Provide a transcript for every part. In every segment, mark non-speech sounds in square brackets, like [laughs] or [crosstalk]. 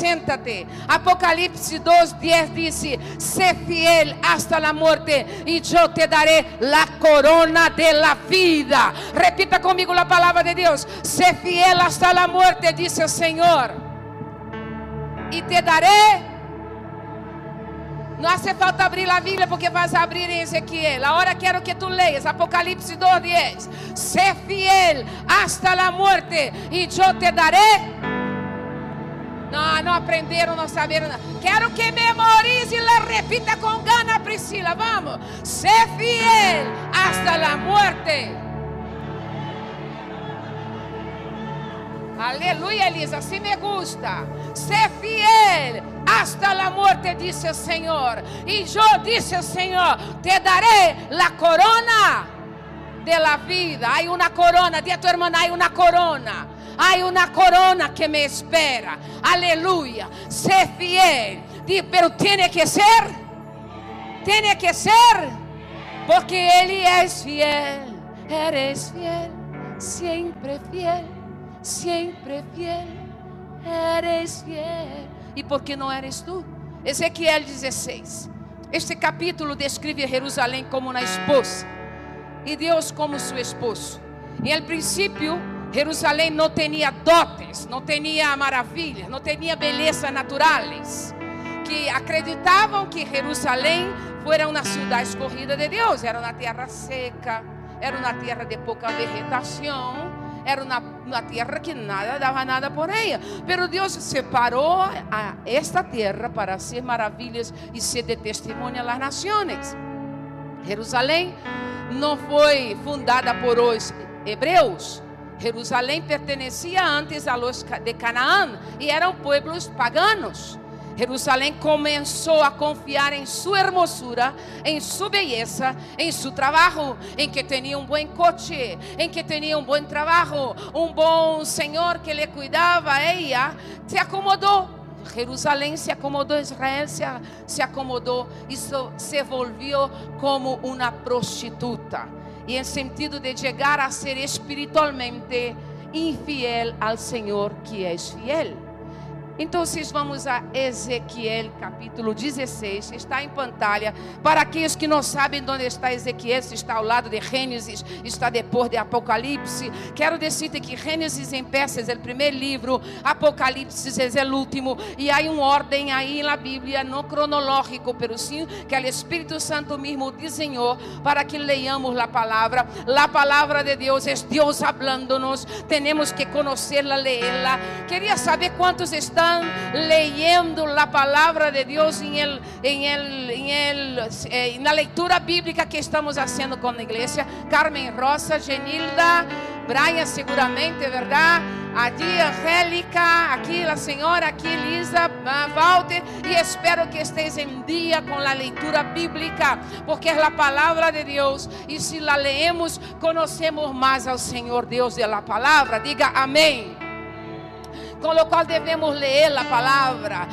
Siéntate. Apocalipse 2:10 dice: Sé fiel hasta la muerte y yo te daré la corona de la vida. Repita conmigo la palabra de Dios: Sé fiel hasta la muerte, dice el Señor. Y te daré. Não hace falta abrir a Bíblia porque vas a abrir em Ezequiel. Agora quero que tu leias Apocalipse 2:10. Sé fiel hasta la muerte y yo te daré não, não aprenderam, não saberam. Quero que memorize e repita com gana, Priscila. Vamos. Ser fiel hasta la muerte. Aleluia, Elisa. Assim me gusta. Ser fiel hasta la muerte, disse o Senhor. E eu disse o Senhor: Te darei la corona de la vida. Há uma corona. Diga a tua irmã: há uma corona. Hay una corona que me espera. Aleluya. Sé fiel. Pero tiene que ser. Tiene que ser. Porque Él es fiel. Eres fiel. Siempre fiel. Siempre fiel. Eres fiel. ¿Y por qué no eres tú? Ezequiel 16. Este capítulo describe Jerusalém como uma esposa e Deus como seu esposo. Em el princípio, Jerusalém não tinha dotes, não tinha maravilhas, não tinha beleza naturais. Que acreditavam que Jerusalém era uma cidade escorrida de Deus, era uma terra seca, era uma terra de pouca vegetação, era uma, uma terra que nada dava nada por ela. Pero Deus separou a esta terra para ser maravilhas e ser de testemunho às nações. Jerusalém não foi fundada por os hebreus, Jerusalém pertencia antes a los de Canaã e eram pueblos paganos. Jerusalém começou a confiar em sua hermosura, em sua beleza, em seu trabalho, em que tinha um bom coche, em que tinha um bom trabalho, um bom senhor que lhe cuidava. Ela se acomodou. Jerusalém se acomodou, Israel se, se acomodou e se volviu como uma prostituta e em sentido de chegar a ser espiritualmente infiel ao Senhor que é fiel. Então, vamos a Ezequiel capítulo 16, está em pantalha. Para aqueles que não sabem onde está Ezequiel, se está ao lado de Gênesis, está depois de Apocalipse. Quero dizer que Gênesis em peças é o primeiro livro, Apocalipse é o último. E há uma ordem aí na Bíblia, não cronológico, pero sim que o Espírito Santo mesmo desenhou para que leiamos a palavra. A palavra de Deus é Deus falando-nos. Temos que conhecê-la, lê-la. Queria saber quantos estão están leyendo la palabra de Dios en, el, en, el, en, el, eh, en la lectura bíblica que estamos haciendo con la iglesia. Carmen Rosa, Genilda, Brian seguramente, ¿verdad? Allí Angélica, aquí la señora, aquí Lisa, Walter, y espero que estés en día con la lectura bíblica, porque es la palabra de Dios, y si la leemos, conocemos más al Señor Dios de la palabra. Diga amén com o qual devemos ler a palavra.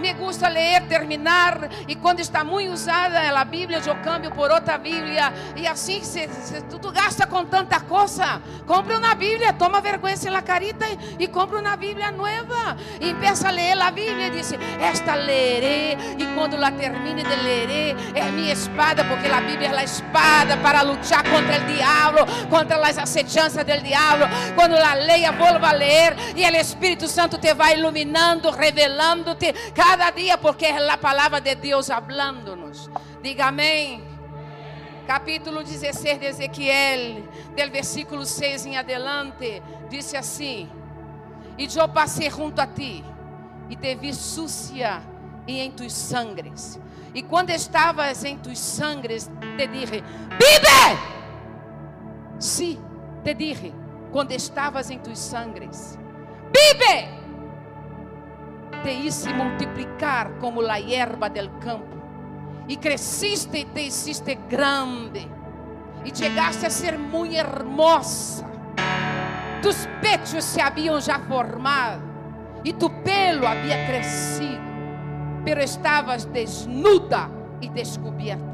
Me gusta ler, terminar, e quando está muito usada a Bíblia, eu cambio por outra Bíblia, e assim se, se, tu, tu gasta com tanta coisa. Compre uma Bíblia, toma vergonha na carita e, e compra uma Bíblia nova. E empieza a ler a Bíblia e diz: Esta lerei, e quando la termine de ler, é minha espada, porque a Bíblia é a espada para lutar contra o diabo, contra as acechanças do diabo. Quando la leia, volva a ler, e ele Espírito Santo te vai iluminando, revelando-te cada dia, porque é a palavra de Deus hablando-nos. Diga amém. Capítulo 16 de Ezequiel, del versículo 6 em adelante, disse assim: E eu passei junto a ti, e te vi sucia e em tus sangres. E quando estavas em tus sangres, te dije: Vive! Sim, te dije, quando estavas em tus sangres vive, te hice multiplicar como la hierba del campo, y creciste y te hiciste grande, y llegaste a ser muy hermosa. Tus pechos se habían ya formado, y tu pelo había crecido, pero estabas desnuda y descubierta.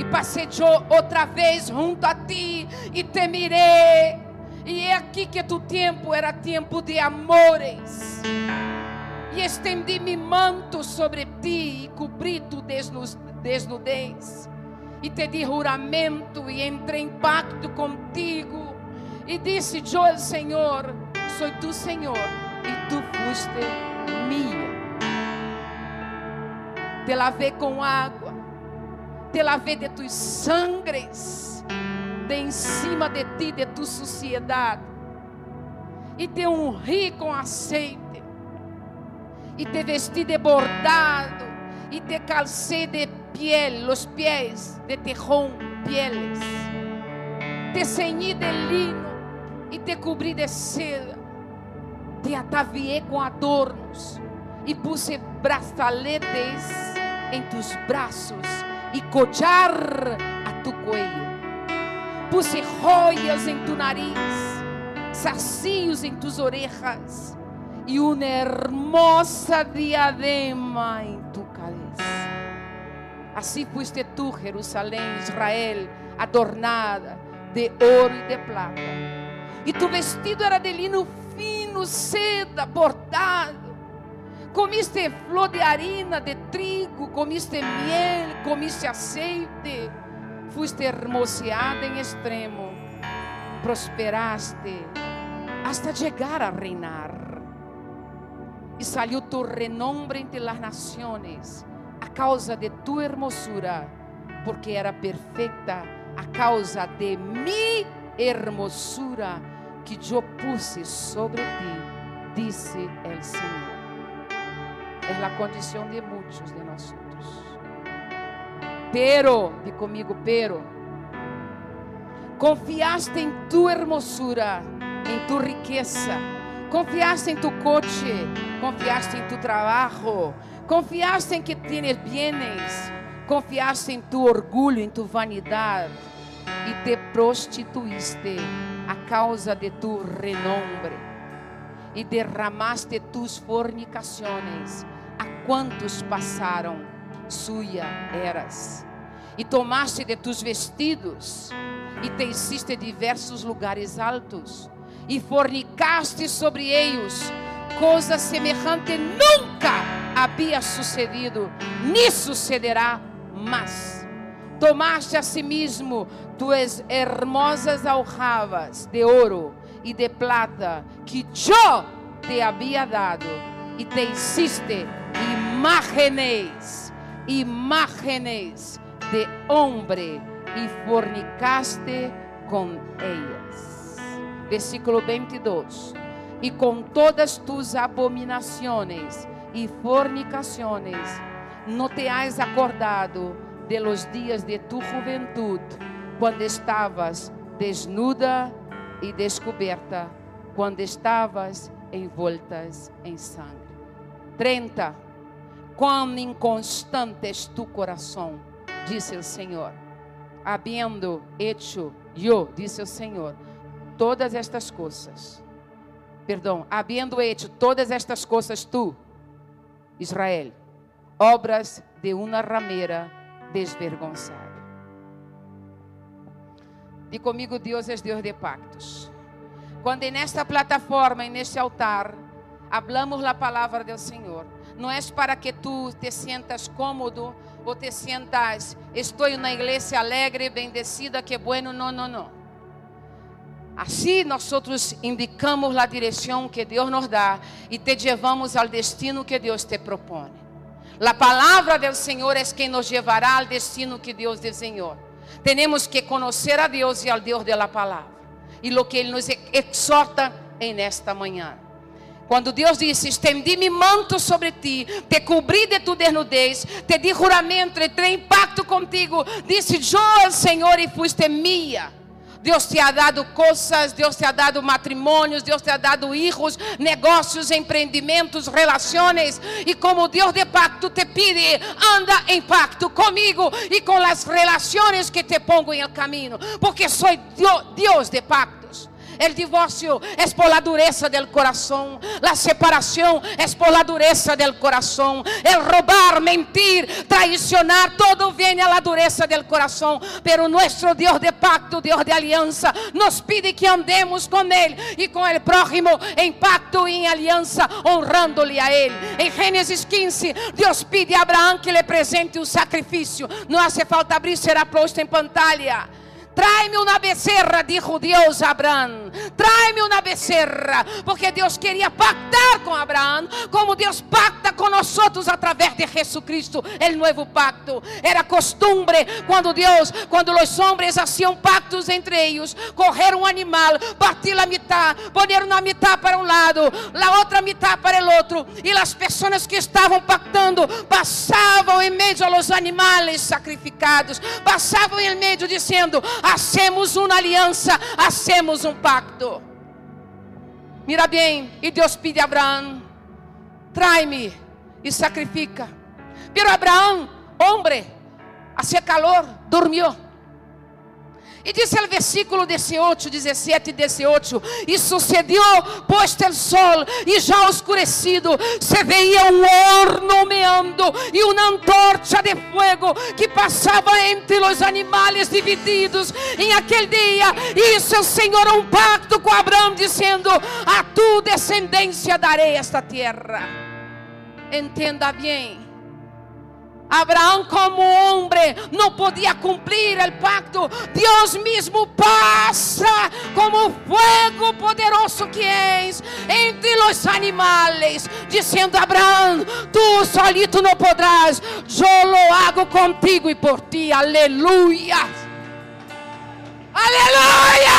e passei outra vez junto a ti e te mirei. E é aqui que tu tempo era tempo de amores. E estendi meu manto sobre ti e cobri tu desnudez. E te di juramento e entrei em pacto contigo. E disse: Eu, Senhor, sou tu, Senhor, e tu foste minha. Te lavei com água te lavei de tus sangres, de em cima de ti, de tu suciedade, e te ungi com aceite, e te vesti de bordado, e te calcei de piel, los pies de tejón, pieles, te ceñi de lino, e te cobri de seda, te ataviei com adornos, e puse brazaletes em tus braços e collar a tu cuello. Puse joias em tu nariz, sacios em tus orejas e uma hermosa diadema em tu cabeça. Assim fuiste tu, Jerusalém, Israel, adornada de ouro e de prata. E tu vestido era de lino fino, seda, bordado comiste flor de harina, de trigo, comiste miel, comiste aceite, fuiste hermoseada em extremo, prosperaste hasta llegar a reinar. E salió tu renombre entre las naciones a causa de tu hermosura, porque era perfeita a causa de mi hermosura que eu puse sobre ti, disse el Senhor. É a condição de muitos de nós. Pero, di comigo, pero, confiaste em tu hermosura, em tu riqueza, confiaste em tu coche, confiaste em tu trabalho, confiaste em que tienes bienes, confiaste em tu orgulho, em tu vanidade. E te prostituíste a causa de tu renombre. E derramaste tus fornicações a quantos passaram, suya eras. E tomaste de tus vestidos, e te hiciste diversos lugares altos, e fornicaste sobre eles, coisa semelhante nunca havia sucedido, nem sucederá mais. Tomaste a si mesmo tuas hermosas aljavas de ouro e de plata que eu te havia dado, e te hiciste imágenes, imágenes de hombre y fornicaste con ellas. Versículo 22. Y con todas tus abominaciones y fornicaciones no te has acordado de los días de tu juventud, cuando estabas desnuda y descoberta, cuando estabas envoltas en sangre. 30. Quão inconstante es tu coração, disse o Senhor. Habiendo hecho eu, disse o Senhor, todas estas coisas. Perdão, habiendo hecho todas estas coisas tu, Israel, obras de uma rameira desvergonzada. E comigo, Deus é Deus de pactos. Quando nesta plataforma, neste altar, hablamos a palavra do Senhor. Não é para que tu te sientas cômodo ou te sientas, estou na igreja alegre, bendecida, que bueno. Não, não, não. Assim nós indicamos a direção que Deus nos dá e te levamos ao destino que Deus te propõe. A palavra do Senhor é quem nos levará ao destino que Deus desenhou. Temos que conhecer a Deus e ao Deus da palavra. E o que Ele nos exorta em esta manhã. Quando Deus disse: Estendi me manto sobre ti, te cobri de tu desnudez, te di juramento, entrei em pacto contigo. Disse: Eu, Senhor, e fuiste minha. Deus te ha dado coisas, Deus te ha dado matrimônios, Deus te ha dado hijos, negócios, empreendimentos, relações. E como Deus de pacto te pide, anda em pacto comigo e com as relações que te pongo em caminho, porque sou Deus de pactos. El divorcio es por la dureza del corazón. La separación es por la dureza del corazón. El robar, mentir, traicionar, todo viene a la dureza del corazón. Pero nuestro Dios de pacto, Dios de alianza, nos pide que andemos con Él y con el prójimo en pacto y en alianza, honrándole a Él. En Génesis 15, Dios pide a Abraham que le presente un sacrificio. No hace falta abrir, será puesto en pantalla. Trai-me uma becerra, dijo Deus a Abraão. Trai-me uma becerra, porque Deus queria pactar com Abraão, como Deus pacta com nós através de Jesucristo, o novo pacto. Era costumbre quando Deus, quando os homens faziam pactos entre eles, correr um animal, partir a metade, poner uma metade para um lado, a outra metade para o outro, e as pessoas que estavam pactando passavam em meio aos animais sacrificados, passavam em meio dizendo: hacemos uma aliança, hacemos um pacto. Mira bem, e Deus pede a Abraão: trai-me e sacrifica. Pero Abraão, homem, hacía calor, dormiu. E diz o versículo 18, 17 e 18: E sucedeu, posto o sol e já oscurecido, se veia um horno meando e uma antorcha de fogo que passava entre os animais divididos. Em aquele dia, isso o Senhor um pacto com Abraão, dizendo: A tu descendência darei esta terra. Entenda bem Abraão, como homem, não podia cumprir o pacto. Deus mesmo passa como fogo poderoso que és entre os animais, dizendo: Abraão, tu solito não podrás, eu lo hago contigo e por ti. Aleluia. Aleluia.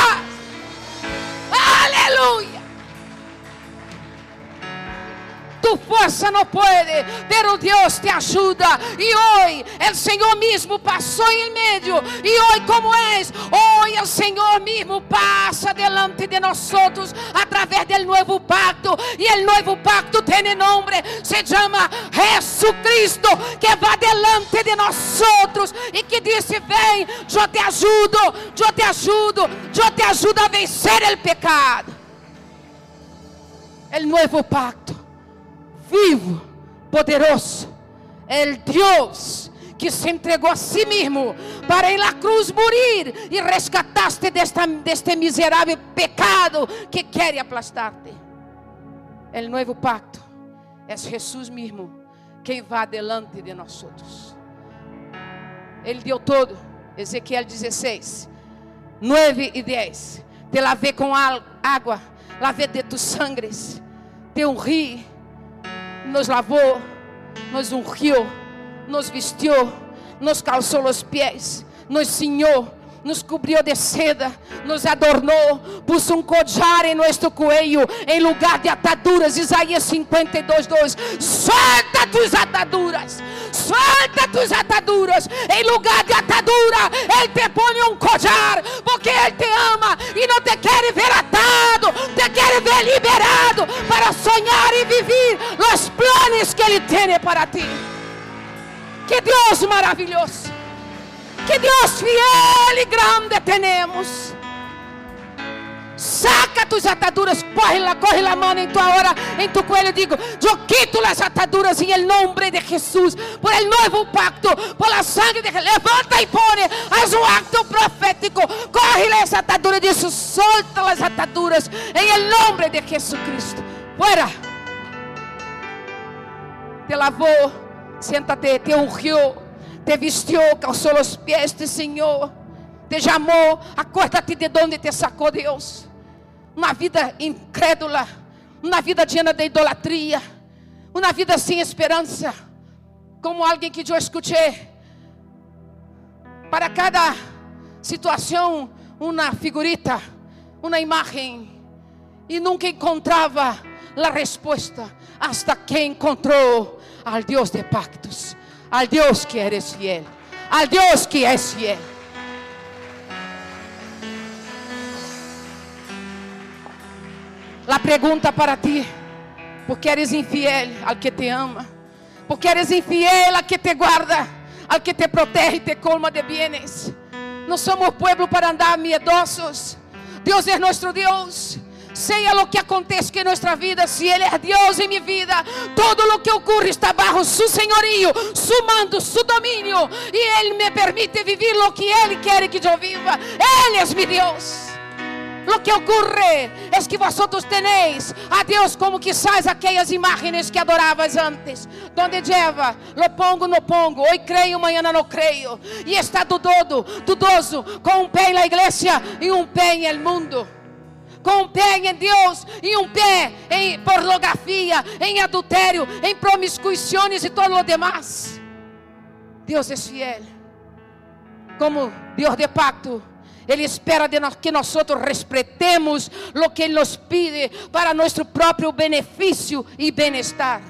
Tu fuerza no puede, pero Dios te ayuda. Y hoy el Señor mismo pasó en medio. Y hoy como es, hoy el Señor mismo pasa delante de nosotros a través del nuevo pacto. Y el nuevo pacto tiene nombre, se llama Jesucristo, que va delante de nosotros y que dice, ven, yo te ayudo, yo te ayudo, yo te ayudo a vencer el pecado. El nuevo pacto vivo, poderoso, el Deus que se entregou a si mesmo para em la cruz morir e rescataste desta, deste miserável pecado que quer aplastar-te. O novo pacto é Jesus mesmo quem vai delante de nós. Ele deu todo, Ezequiel 16, 9 e 10. Te lavei com água, lavei de tus sangres, te honri nos lavou, nos ungiu, nos vestiu, nos calçou os pés, nos cinhou, nos cobriu de seda, nos adornou, puso um collar em nosso coelho, em lugar de ataduras. Isaías 52, 2. Solta tus ataduras, solta tus ataduras, em lugar de atadura, Ele te põe um collar, porque Ele te ama e não te quer ver atado, te quer ver liberado para sonhar e viver os planos que Ele tem para ti. Que Deus maravilhoso. Que Deus fiel e grande temos. Saca tus ataduras, corre la, corre la mano en tu ahora, en tu cuello. Digo, yo quito las ataduras en el nombre de Jesús, por el nuevo pacto, por la sangre de Jesús. Levanta y pone, haz un acto profético. Corre las ataduras, dice, solta las ataduras en el nombre de Jesucristo. Fuera. Te lavó, siéntate, te ungió te vestiu, calçou os pés do Senhor, te chamou, acorda-te de onde te sacou Deus. Uma vida incrédula, uma vida llena de idolatria, uma vida sem esperança, como alguém que eu escutei. Para cada situação, uma figurita, uma imagem, e nunca encontrava a resposta, hasta que encontrou al Deus de pactos al Dios que eres fiel, al Dios que es fiel. La pregunta para ti, porque eres infiel al que te ama, porque eres infiel al que te guarda, al que te protege y te colma de bienes. No somos pueblo para andar miedosos. Deus é nosso Deus. Seja o que acontece em nossa vida, se Ele é Deus em minha vida, todo o que ocorre está bajo su senhorio, su mando, su domínio, e Ele me permite viver o que Ele quer que eu viva. Ele é meu Deus. Lo que ocorre es que vosotros tenéis a Deus como quizás aquelas imágenes que adorabas antes, donde lleva, lo pongo, no pongo, hoy creio, amanhã não creio, e está dudoso, dudoso, com um pé na igreja e um pé el mundo com um pé em Deus e um pé em pornografia, em adultério, em promiscuições e todo o demais. Deus é fiel. Como Deus de pacto, Ele espera de nós que nós respeitemos o que Ele nos pide para nosso próprio benefício e bem-estar.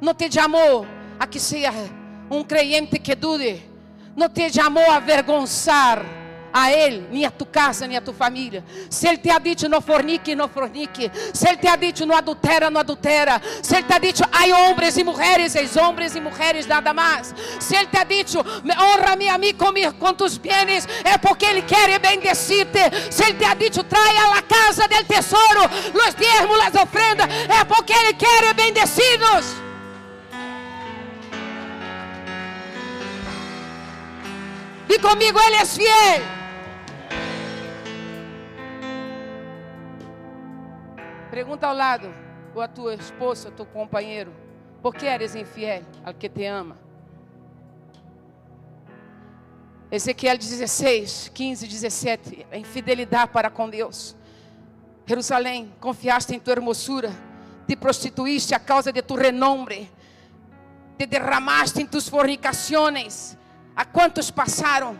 Não te chamou a que seja um creyente que dude, não te chamou a avergonçar a Ele, nem a tu casa, nem a tua família. Se Ele te ha dito não fornique, não fornique. Se Ele te ha dito não adultera, não adultera. Se Ele te ha dito há homens e mulheres, eis homens e mulheres nada mais. Se Ele te ha dito honra-me a mim com, com tus bienes, é porque Ele quer bendecir-te. Se Ele te ha dito traia a casa del tesouro, los diezmos, las ofrendas, é porque Ele quer bendecir-nos. E comigo Ele é fiel. Pergunta ao lado, ou a tua esposa, teu companheiro, por que eres infiel ao que te ama? Ezequiel 16, 15, 17, a infidelidade para com Deus. Jerusalém, confiaste em tua hermosura, te prostituíste a causa de tu renombre, te derramaste em tus fornicações. A quantos passaram?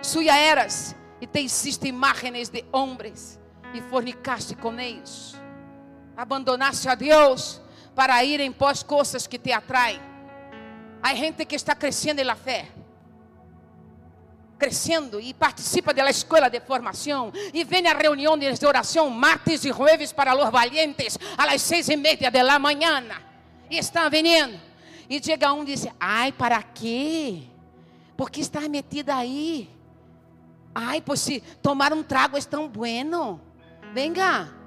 Suya eras e te hiciste imágenes de homens e fornicaste com eles abandonaste a Deus para ir em pós coisas que te atraem. Há gente que está crescendo na fé. Crescendo e participa da escola de formação e vem a reuniões de oração martes e jueves para os valientes las seis e meia da manhã e estão vindo e chega um e diz: Ai, para quê? Por que está metida aí? Ai, pois se tomar um trago é tão bueno. Venga.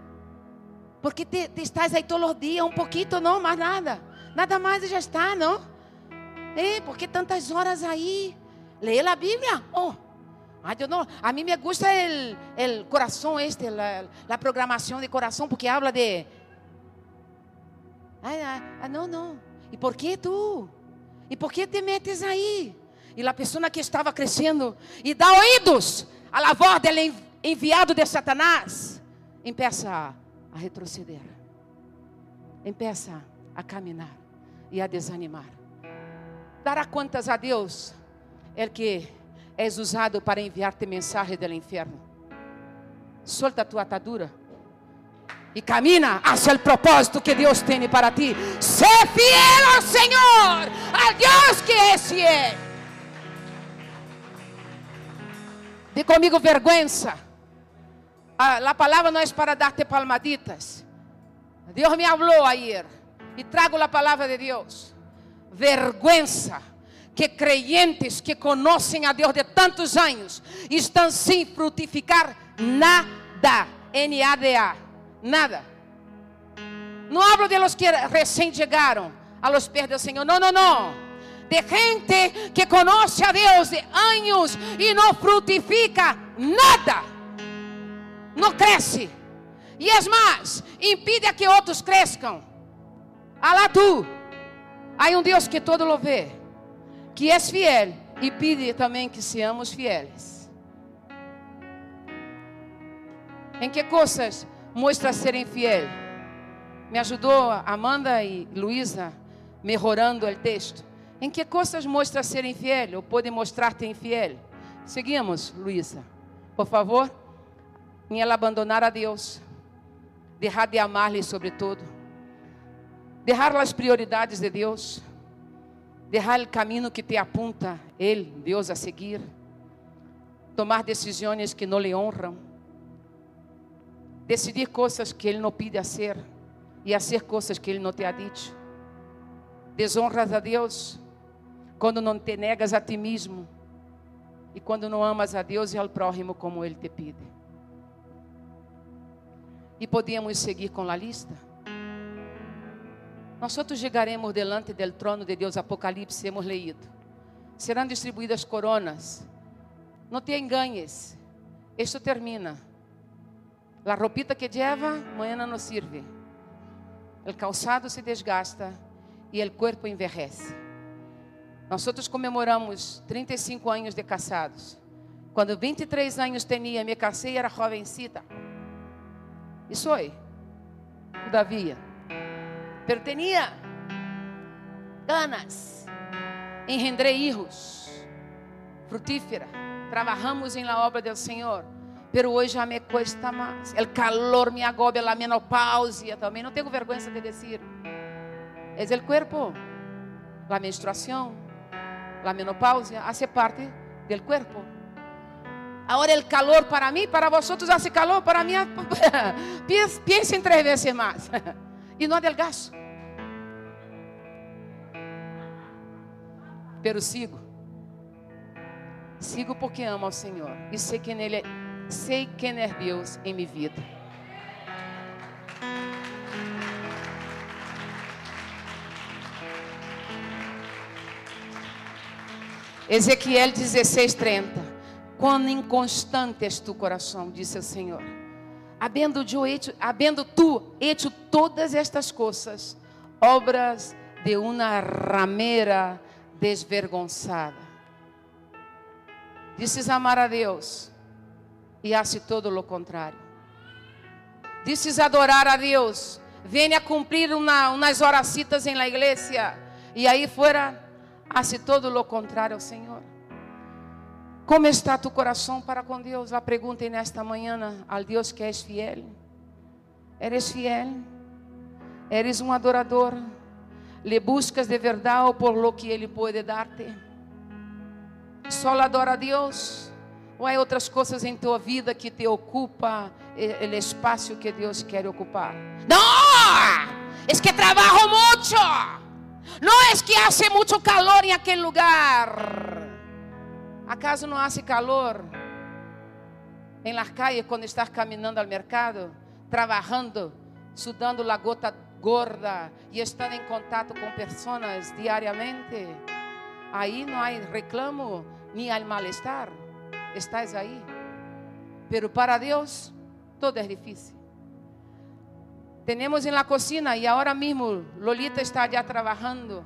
Porque te, te estás aí todos os dias, um pouquinho, não, mais nada. Nada mais já está, não? É, porque tantas horas aí? Leia a Bíblia. Oh. Ay, yo no, a mí me gusta el, el este, la, programación de corazón, porque habla de... Ay, ah, não, não. E por que tu? E por que te metes aí? E a pessoa que estava crescendo e dá ouvidos à voz dele enviado de Satanás, empieza a retroceder. Empeça a caminhar e a desanimar. Dará contas a Deus, é que és usado para enviar-te mensagem do inferno. Solta a tua atadura e camina hacia o propósito que Deus tem para ti. Sé fiel ao Senhor, a Deus que é fiel. De comigo vergüenza a, a palavra não é para dar-te palmaditas. Deus me falou ayer e trago a palavra de Deus. Vergüenza que creyentes que conhecem a Deus de tantos anos estão sem frutificar nada. N-A-D-A. Nada. Não hablo de los que recém chegaram a los do Senhor. Não, não, não. De gente que conhece a Deus de anos e não frutifica nada não cresce. E as más, impide a que outros cresçam. Alá tu. Há um Deus que todo lo vê, que é fiel e pede também que seamos fieles. Em que coisas mostra serem fiel? Me ajudou Amanda e Luísa melhorando o texto. Em que coisas mostra ser infiel ou pode mostrar-te infiel? Seguimos, Luísa, por favor em ela abandonar a Deus, deixar de amar-lhe sobre tudo, deixar as prioridades de Deus, deixar o caminho que te apunta Ele, Deus, a seguir, tomar decisões que não lhe honram, decidir coisas que Ele não pide a ser e a ser coisas que Ele não te ha dito. Desonras a Deus quando não te negas a ti mesmo e quando não amas a Deus e ao próximo como Ele te pede. E podíamos seguir com a lista. Nós outros chegaremos delante do trono de Deus, Apocalipse, hemos leído. Serão distribuídas coronas. Não te enganes. Isto termina. A roupita que lleva, amanhã não serve. O calçado se desgasta e o corpo envelhece. Nós outros comemoramos 35 anos de casados. Quando 23 anos tinha, me casei era jovencita. Isso foi. Todavia. Pero tinha ganas. Engendrei hijos. Frutífera. Trabalhamos em la obra do Senhor. Pero hoje já me cuesta mais. O calor me agobia, a menopausia também. Não tenho vergonha de dizer. É o corpo. A menstruação, a menopausia, hace parte do corpo. Agora o calor para mim, para vosotros hace calor, para mim, [laughs] pensem três vezes mais. e [laughs] não adelgaço. Pero sigo. Sigo porque amo ao Senhor e sei que nele sei quem é Deus em minha vida. Ezequiel 16:30 Quão inconstante és tu coração, disse o Senhor. Habendo, habendo tu hecho todas estas coisas, obras de uma ramera desvergonzada. Dizes amar a Deus e hace todo o contrário. Dizes adorar a Deus, venha cumprir uma, umas horacitas em la igreja e aí fora hace todo o contrário ao Senhor. Como está tu coração para com Deus? A pergunta nesta manhã ao Deus que és fiel. Eres fiel? Eres um adorador? Le buscas de verdade por lo que Ele pode dar-te? Só adora a Deus? Ou há outras coisas em tua vida que te ocupa o espaço que Deus quer ocupar? Não! É que trabalho muito. Não é que hace muito calor em aquele lugar. ¿Acaso não hace calor em las calles quando estás caminhando ao mercado, trabalhando, sudando la gota gorda e estando em contato com pessoas diariamente? Aí não há reclamo nem há mal-estar. Estás aí. Pero para Deus, todo é difícil. Temos em la cocina e agora mesmo Lolita está já trabalhando,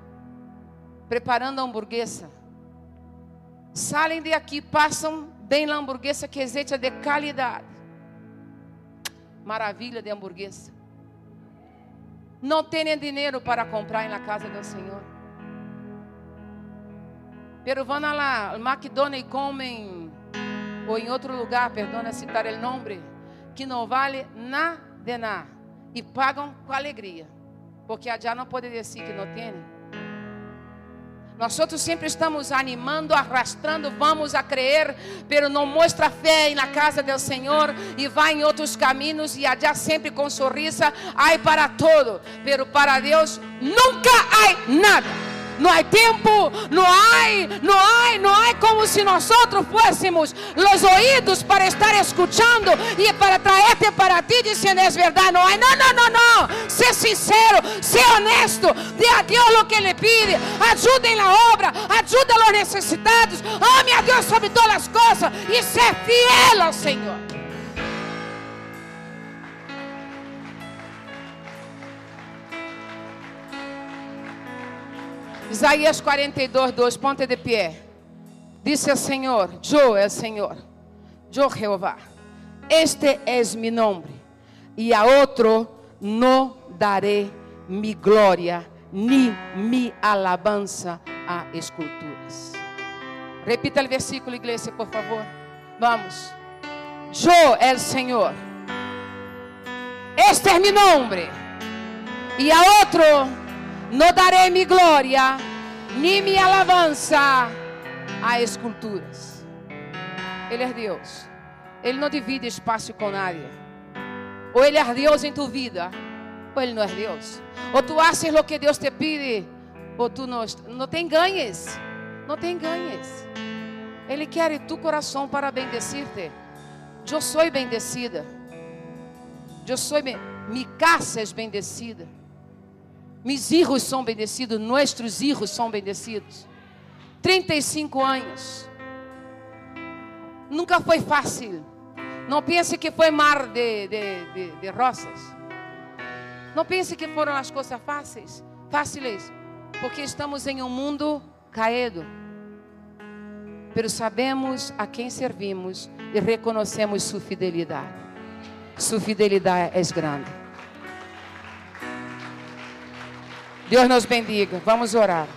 preparando hamburguesa. Saem de aqui, passam bem na hamburguesa que é de qualidade. Maravilha de hamburguesa. Não têm dinheiro para comprar na casa do Senhor. Pero vão lá, al McDonald's e comem, ou em outro lugar, perdona citar o nome, que não vale nada de nada. E pagam com alegria. Porque já não pode dizer que não tem. Nós outros sempre estamos animando, arrastando, vamos a crer, pero não mostra fé na casa do Senhor e vai em outros caminhos e allá sempre com sorriso, há para todo, pero para Deus nunca há nada. No hay tiempo, no hay, no hay, no hay como si nosotros fuésemos los oídos para estar escuchando y para traerte para ti diciendo es verdad. No hay, no, no, no, no. Sé sincero, sé honesto, dé a Dios lo que le pide, ayude en la obra, ayude a los ame a Dios sobre todas las cosas y sé fiel al Señor. Isaías 42, 2, ponte de pé. Disse o Senhor, yo é o Senhor, yo Jeová, este es mi nombre, e a outro não daré mi glória, ni mi alabanza a esculturas. Repita o versículo, igreja, por favor. Vamos. Yo é o Senhor. Este é mi nombre. E a outro não darei mi glória, nem minha alabança a esculturas. Ele é Deus. Ele não divide espaço com nadie. Ou Ele é Deus em tu vida, ou Ele não é Deus. Ou tu haces o que Deus te pide, ou tu não. Não tem ganhos. Não tem ganhos. Ele quer tu coração para bendecir-te. Eu sou bendecida. Eu sou, minha casa é bendecida. Meus filhos são bendecidos, nossos filhos são bendecidos. 35 anos. Nunca foi fácil. Não pense que foi mar de, de, de, de rosas. Não pense que foram as coisas fáceis, fáceis, porque estamos em um mundo caído. Pero sabemos a quem servimos e reconhecemos sua fidelidade. Sua fidelidade é grande. Deus nos bendiga. Vamos orar.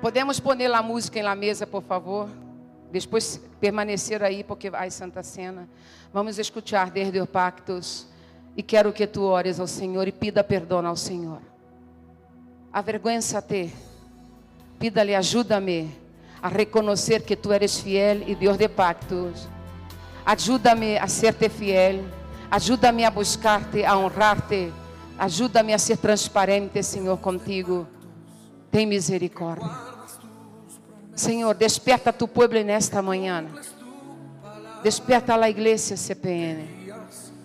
Podemos pôr a música na mesa, por favor? Depois permanecer aí, porque vai Santa Cena. Vamos escutar desde os pactos. E quero que tu ores ao Senhor e pida perdão ao Senhor. Avergüenza-te. Pida-lhe, ajuda-me a reconhecer que tu eres fiel e Deus de pactos. Ajuda-me a ser-te fiel. Ajuda-me a buscar-te, a honrar-te. Ajuda-me a ser transparente, Senhor, contigo. Tem misericórdia. Senhor, desperta tu pueblo nesta manhã. Desperta a igreja CPN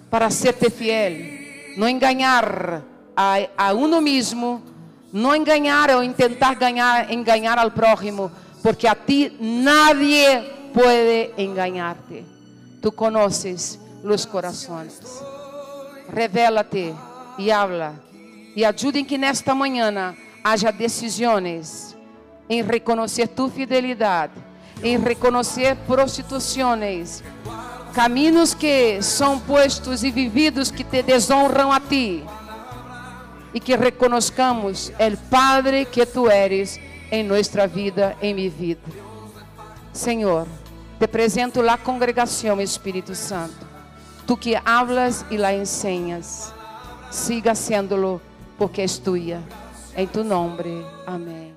para ser-te fiel, não enganar a, a uno mesmo, não enganar ou tentar ganhar, enganar ao próximo, porque a ti nadie pode enganar-te. Tu conheces os corações. Revela-te e habla e ajude que nesta manhã haja decisões em reconhecer tu fidelidade, em reconhecer prostituições, caminhos que são postos e vividos que te desonram a ti, e que reconozcamos o Padre que tu eres em nossa vida, em minha vida. Senhor, te apresento a congregação, Espírito Santo, Tu que hablas e la enseñas, siga haciéndolo porque és tuya. Em tu nome. Amém.